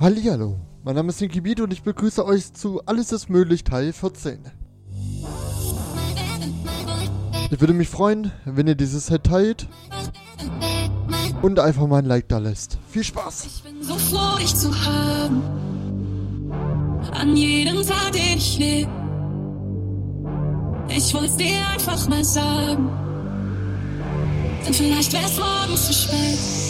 Hallihallo, mein Name ist Niki Beat und ich begrüße euch zu Alles ist möglich Teil 14. Ich würde mich freuen, wenn ihr dieses Set teilt und einfach mal ein Like da lässt. Viel Spaß! Ich bin so froh, dich zu haben. An jedem Tag, den ich lebe. Ich wollt's dir einfach mal sagen. Denn vielleicht wär's morgen zu spät.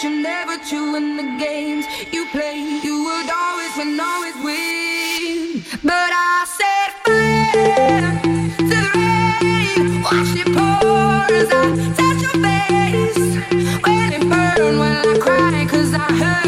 You never true in the games you play. You would always win, always win. But I set fire to the rain. Watch it pour as I touch your face. When it burned, when I cry, cause I heard.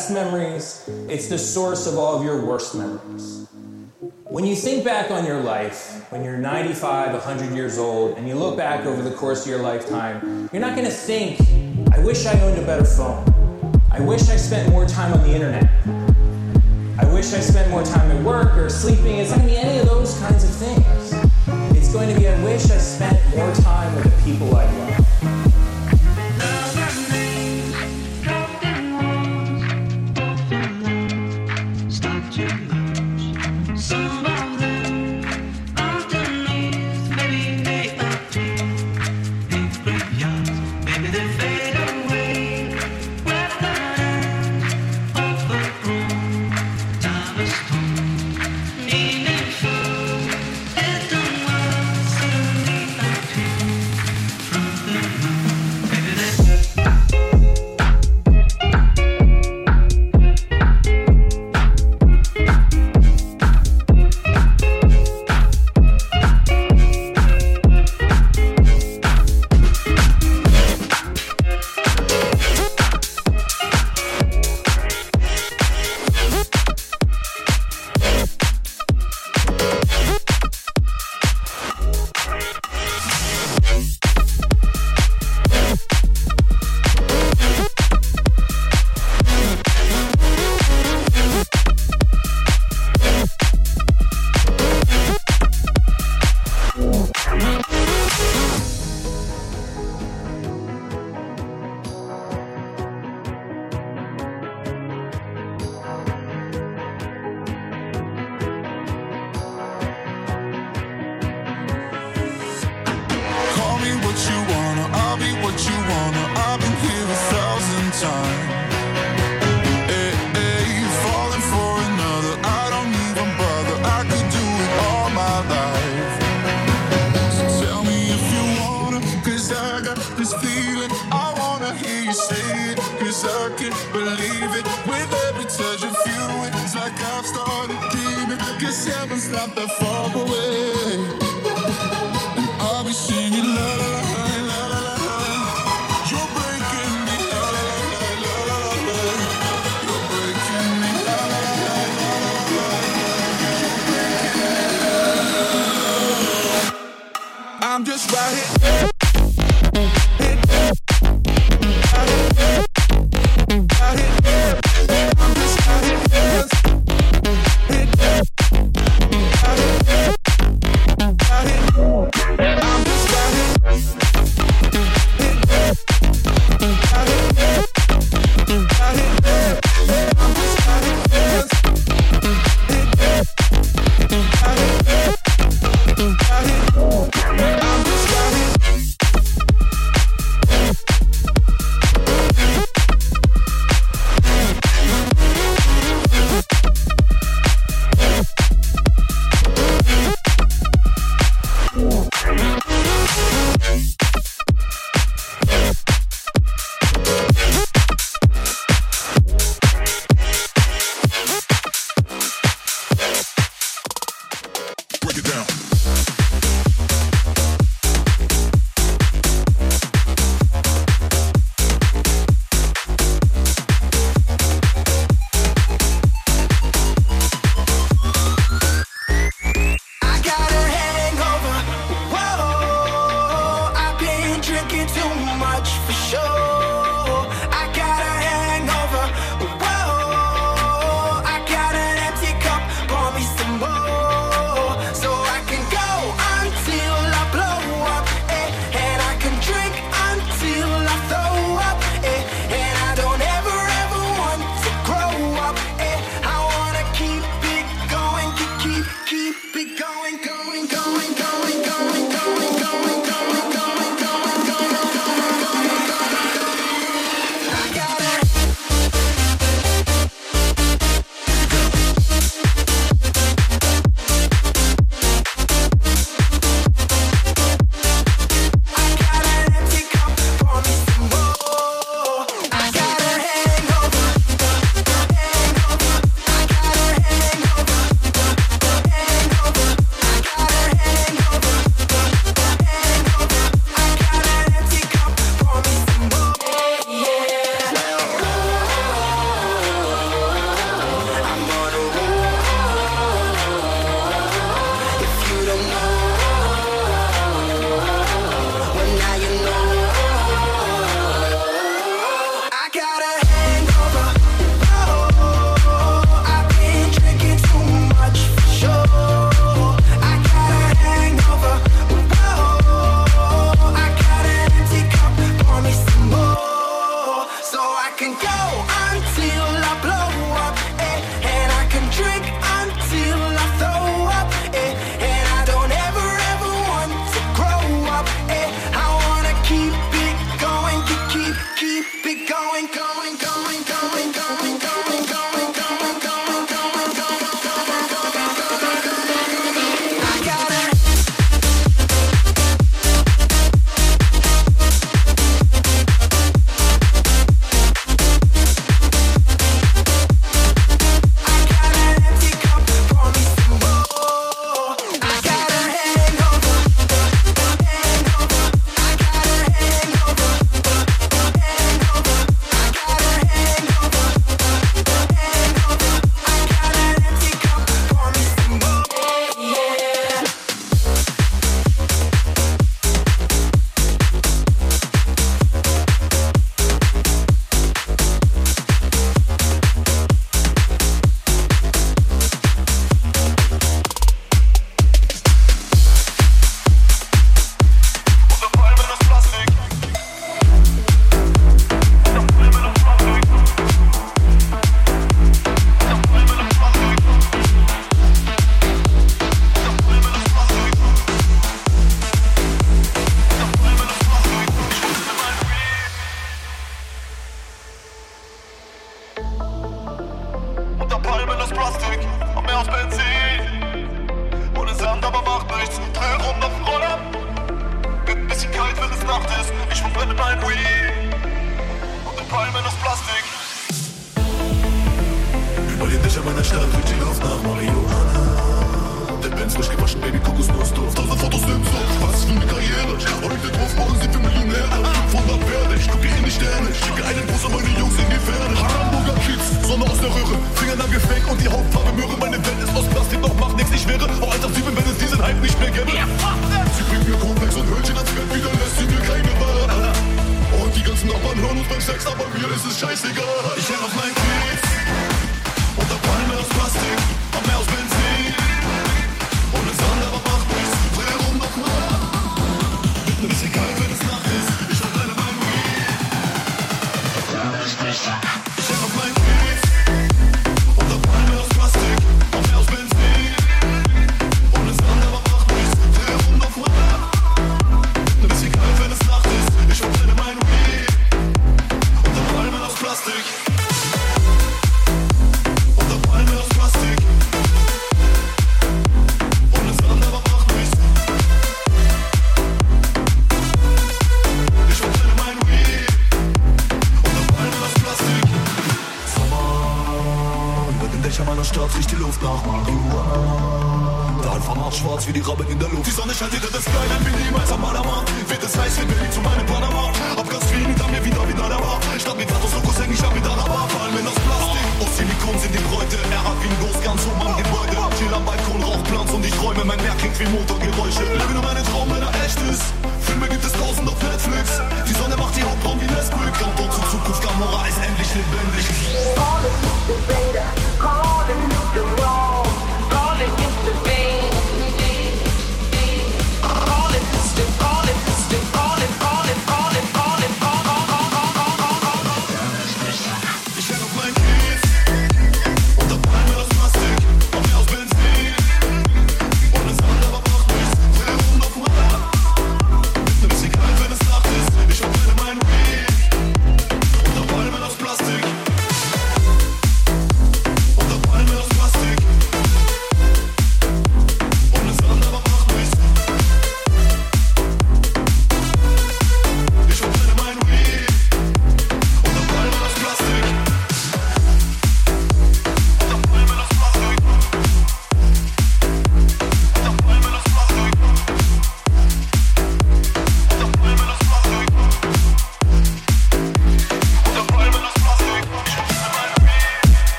best memories, it's the source of all of your worst memories. When you think back on your life, when you're 95, 100 years old, and you look back over the course of your lifetime, you're not gonna think, I wish I owned a better phone. I wish I spent more time on the internet. I wish I spent more time at work or sleeping. It's not gonna be any of those kinds of things. It's going to be, I wish I spent more time with the people I love. Just right here. schnappt sich die Luft nach Marihuana. Dann vermacht schwarz wie die Robben in der Luft. Die Sonne scheint hinter das Sky, dann bin niemals am Ballermann. Wird es heiß, wird Billy zu meinem Panama. Ab ganz viel hinter mir wieder wieder da Bar. Statt mit Vatos Logos häng ich hab mit Araber. Palmen das Plastik. Aus Silikon sind die Bräute. Er hat wie los, ganz oben am Gebäude. Chill am Balkon, Rauchplanz und ich räume. Mein Meer klingt wie Motorgeräusche. Lebe nur meinen Traum, wenn er echt ist. Filme gibt es tausend auf Netflix. Die Sonne macht die Hautbrauen wie Nesquik. Und dort zur Zukunft, Gamora ist endlich lebendig. All the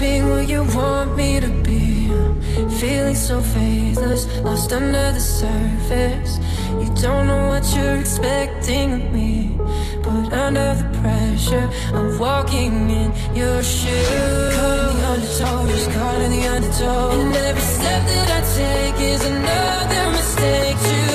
be who you want me to be. Feeling so faithless, lost under the surface. You don't know what you're expecting of me. But under the pressure, I'm walking in your shoes. Caught in the undertow, just caught in the undertow. And every step that I take is another mistake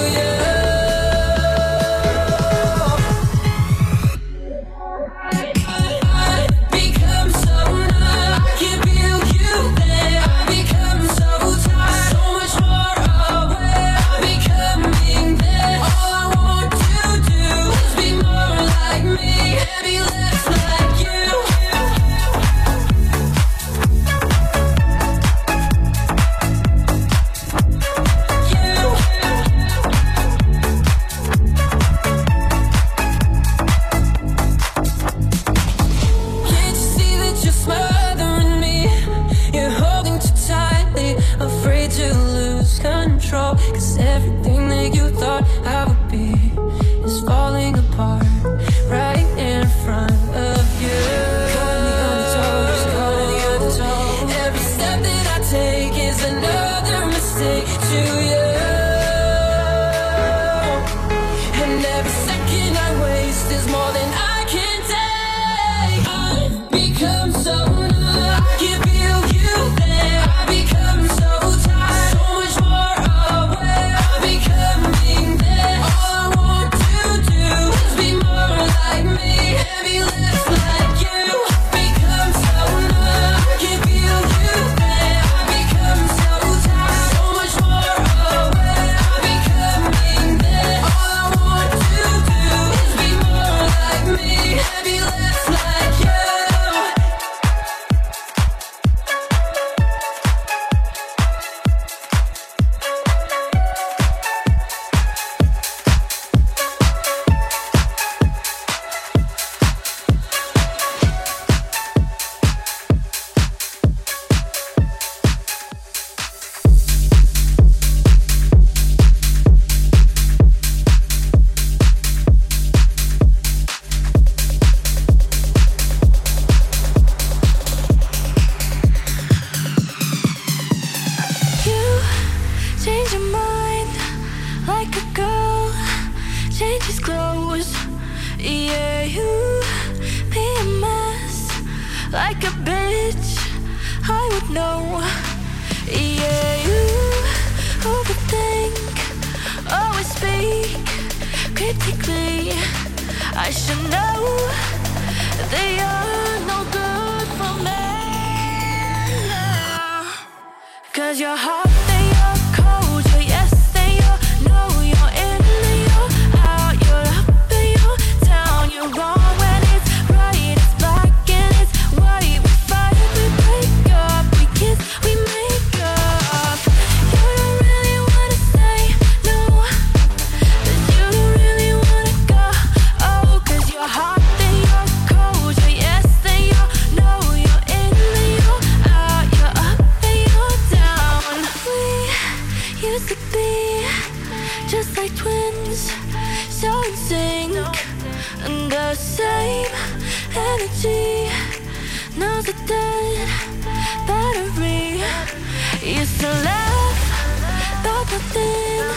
Nothing.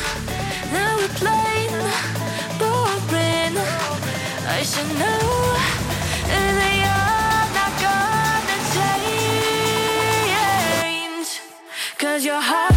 Now we're plain, boring I should know they are not gonna Cause your heart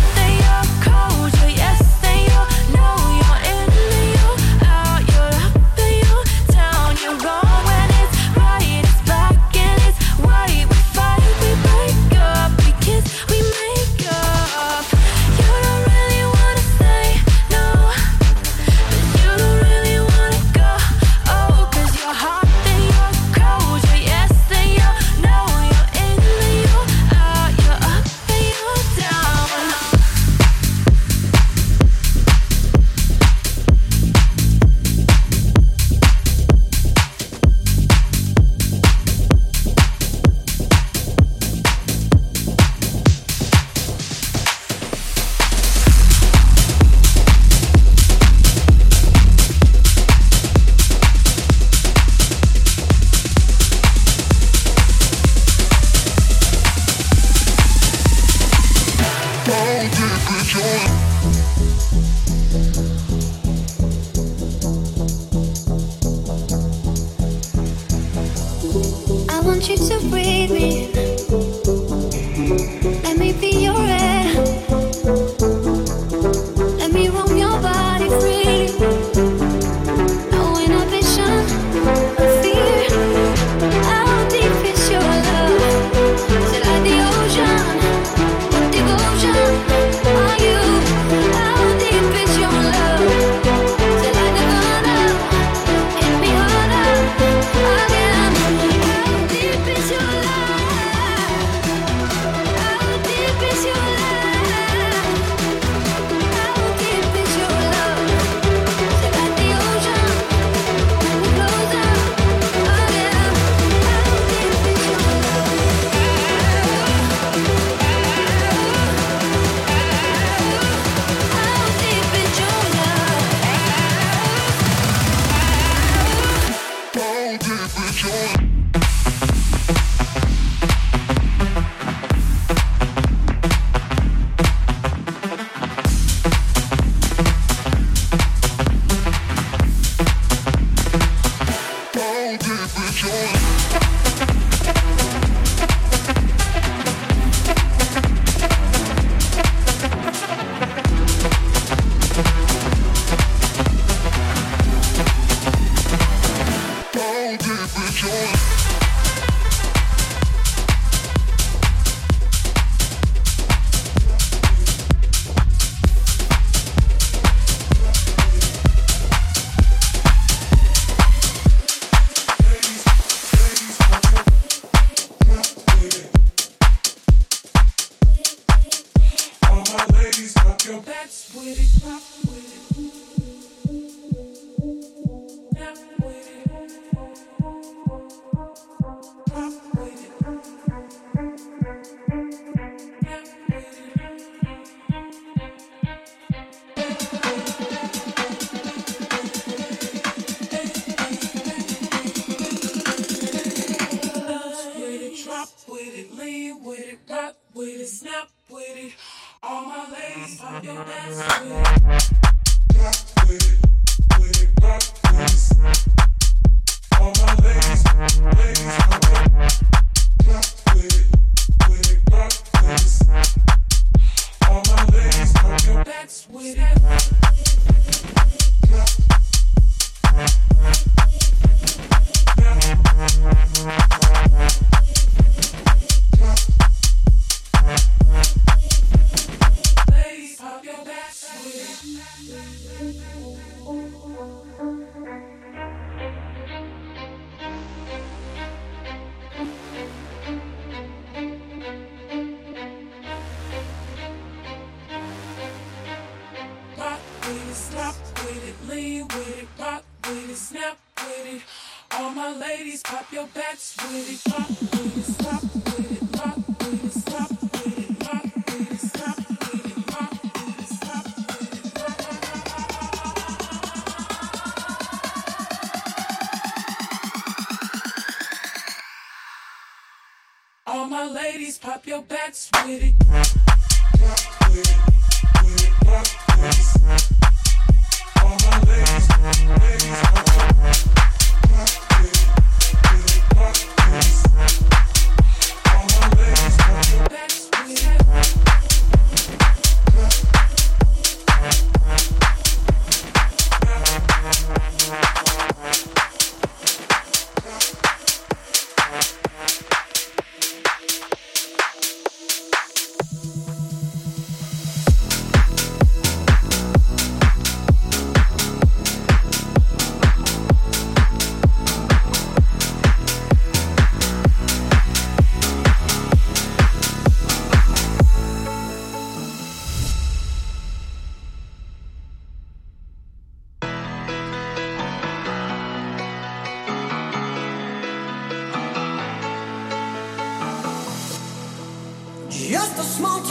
Just a small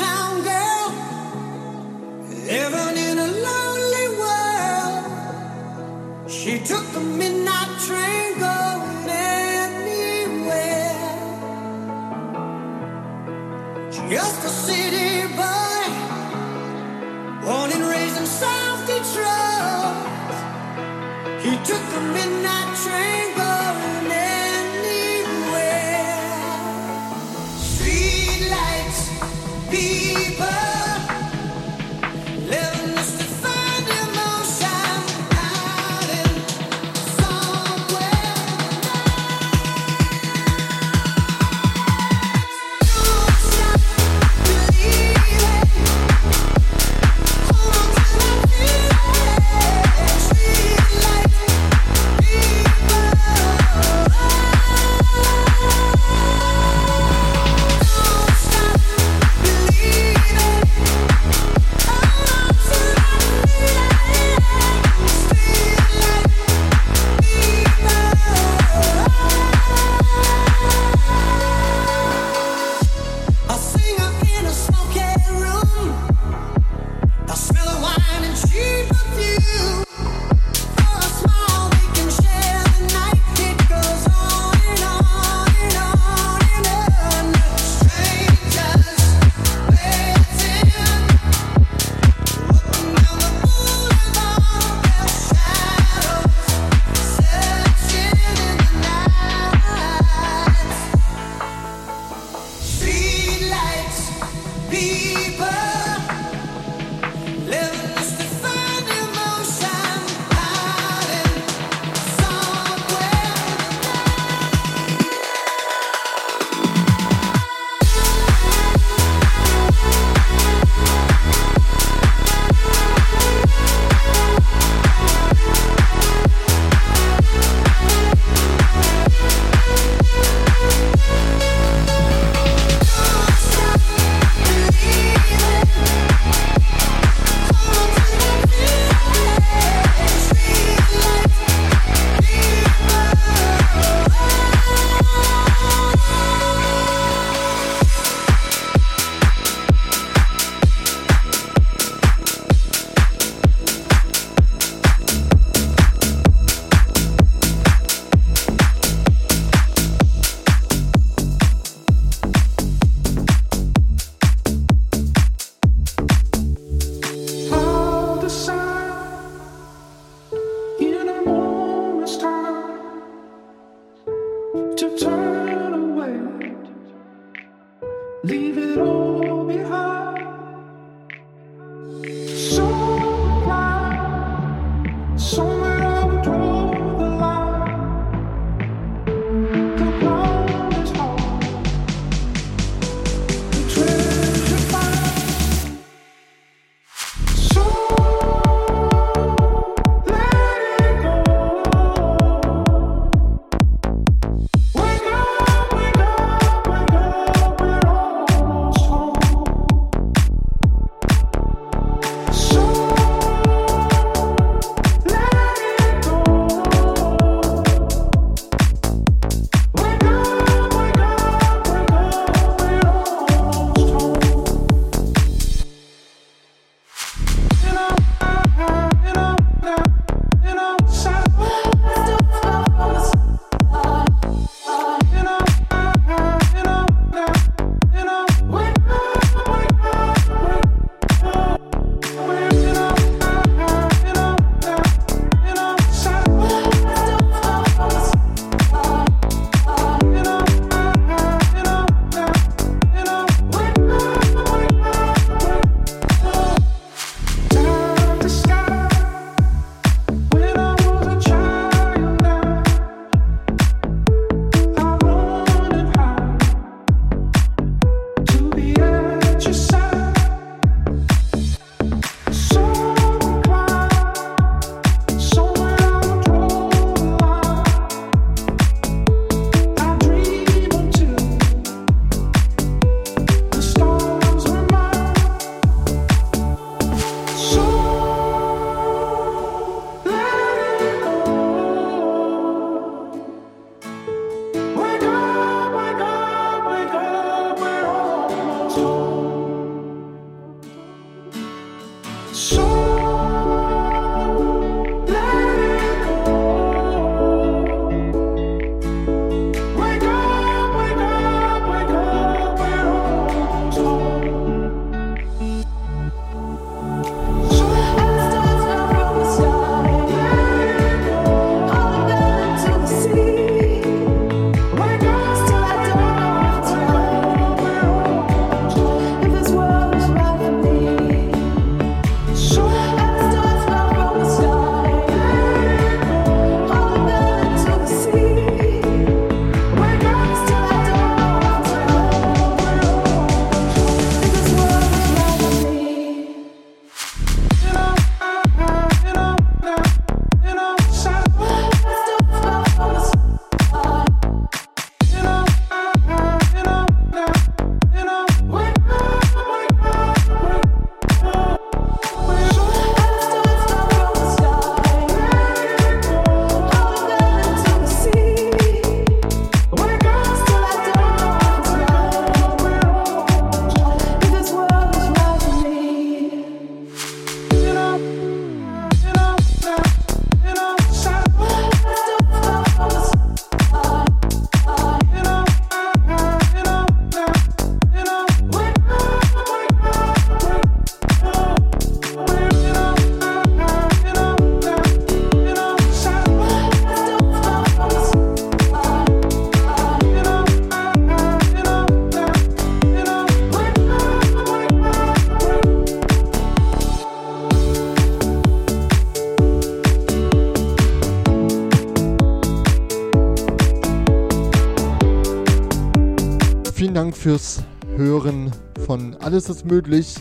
Alles ist möglich.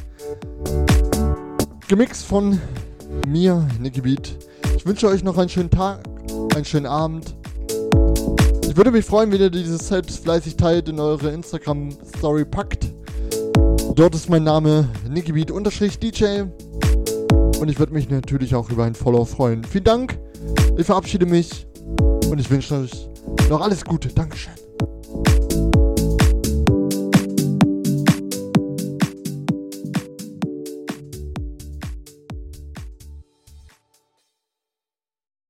Gemixt von mir, Nicky Beat. Ich wünsche euch noch einen schönen Tag, einen schönen Abend. Ich würde mich freuen, wenn ihr dieses Set fleißig teilt, in eure Instagram-Story packt. Dort ist mein Name NickyBeat-DJ. Und ich würde mich natürlich auch über ein Follow freuen. Vielen Dank. Ich verabschiede mich und ich wünsche euch noch alles Gute. Dankeschön.